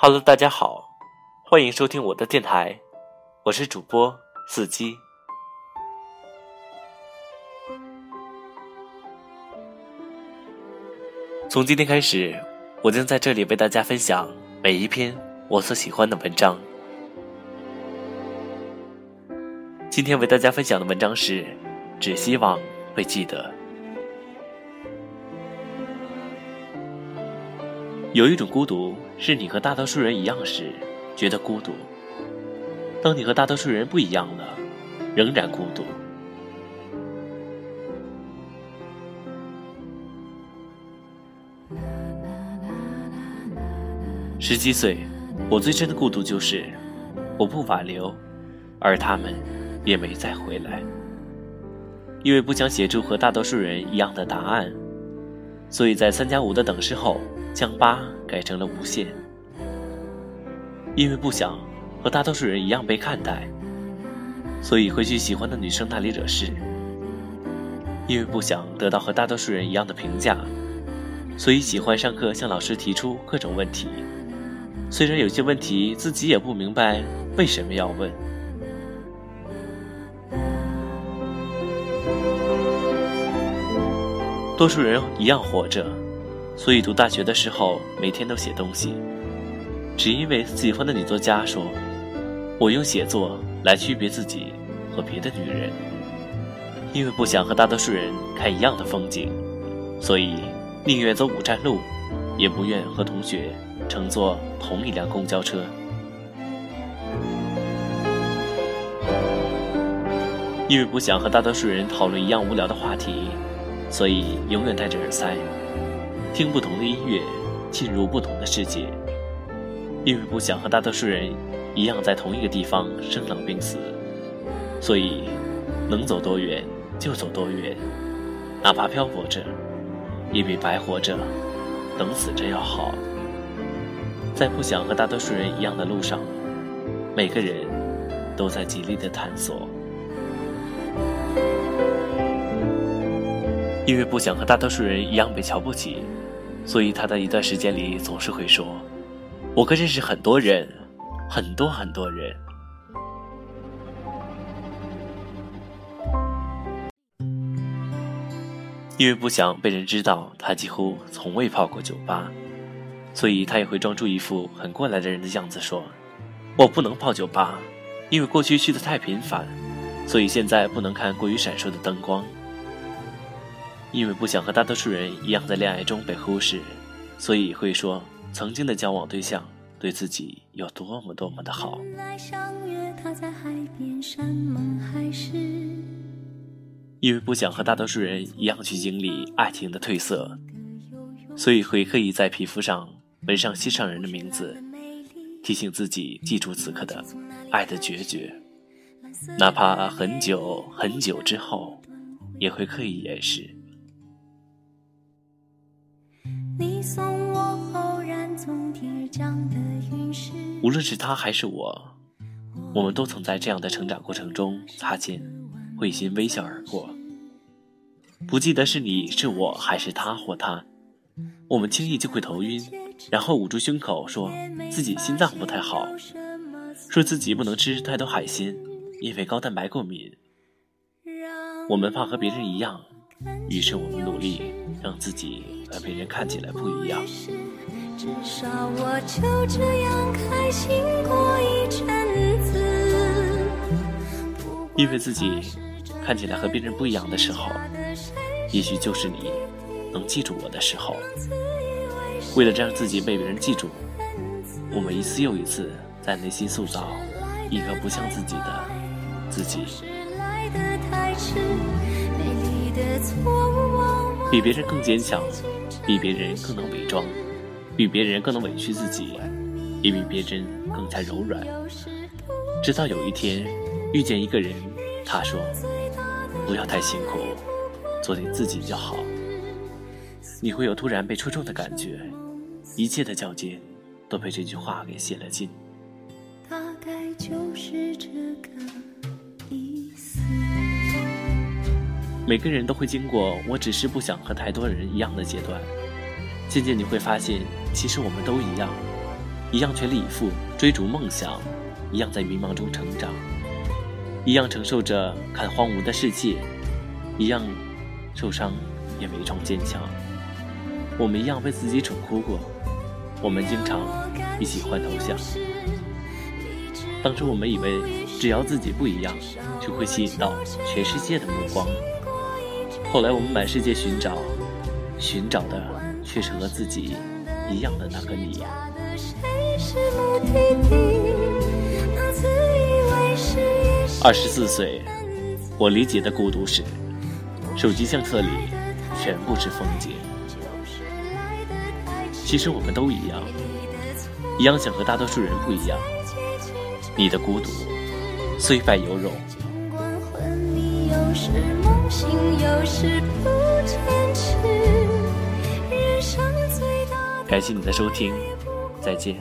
Hello，大家好，欢迎收听我的电台，我是主播四季。从今天开始，我将在这里为大家分享每一篇我所喜欢的文章。今天为大家分享的文章是：只希望会记得。有一种孤独，是你和大多数人一样时觉得孤独；当你和大多数人不一样了，仍然孤独。十七岁，我最深的孤独就是我不挽留，而他们也没再回来，因为不想写出和大多数人一样的答案，所以在三加五的等式后。将八改成了无限，因为不想和大多数人一样被看待，所以会去喜欢的女生那里惹事；因为不想得到和大多数人一样的评价，所以喜欢上课向老师提出各种问题，虽然有些问题自己也不明白为什么要问。多数人一样活着。所以读大学的时候，每天都写东西，只因为喜欢的女作家说：“我用写作来区别自己和别的女人。”因为不想和大多数人看一样的风景，所以宁愿走五站路，也不愿和同学乘坐同一辆公交车。因为不想和大多数人讨论一样无聊的话题，所以永远戴着耳塞。听不同的音乐，进入不同的世界。因为不想和大多数人一样在同一个地方生老病死，所以能走多远就走多远，哪怕漂泊着，也比白活着、等死着要好。在不想和大多数人一样的路上，每个人都在极力的探索。因为不想和大多数人一样被瞧不起。所以他在一段时间里总是会说：“我可认识很多人，很多很多人。”因为不想被人知道他几乎从未泡过酒吧，所以他也会装出一副很过来的人的样子说：“我不能泡酒吧，因为过去去的太频繁，所以现在不能看过于闪烁的灯光。”因为不想和大多数人一样在恋爱中被忽视，所以会说曾经的交往对象对自己有多么多么的好。因为不想和大多数人一样去经历爱情的褪色，所以会刻意在皮肤上纹上心上人的名字，提醒自己记住此刻的爱的决绝，哪怕很久很久之后，也会刻意掩饰。无论是他还是我，我们都曾在这样的成长过程中擦肩，会心微笑而过。不记得是你是我还是他或他，我们轻易就会头晕，然后捂住胸口，说自己心脏不太好，说自己不能吃太多海鲜，因为高蛋白过敏。我们怕和别人一样，于是我们努力让自己和别人看起来不一样。至少我就这样开心过一阵子。因为自己看起来和别人不一样的时候，也许就是你能记住我的时候。为了让自己被别人记住，我们一次又一次在内心塑造一个不像自己的自己。比别人更坚强，比别人更能伪装。比别人更能委屈自己，也比别人更加柔软。直到有一天遇见一个人，他说：“不要太辛苦，做你自己就好。”你会有突然被戳中的感觉，一切的较劲都被这句话给泄了劲。大概就是这个意思。每个人都会经过，我只是不想和太多人一样的阶段。渐渐你会发现，其实我们都一样，一样全力以赴追逐梦想，一样在迷茫中成长，一样承受着看荒芜的世界，一样受伤也伪装坚强。我们一样被自己蠢哭过，我们经常一起换头像。当初我们以为只要自己不一样，就会吸引到全世界的目光。后来我们满世界寻找，寻找的却是和自己一样的那个你。二十四岁，我理解的孤独是，手机相册里全部是风景。其实我们都一样，一样想和大多数人不一样。你的孤独虽败犹荣。感谢你的收听，再见。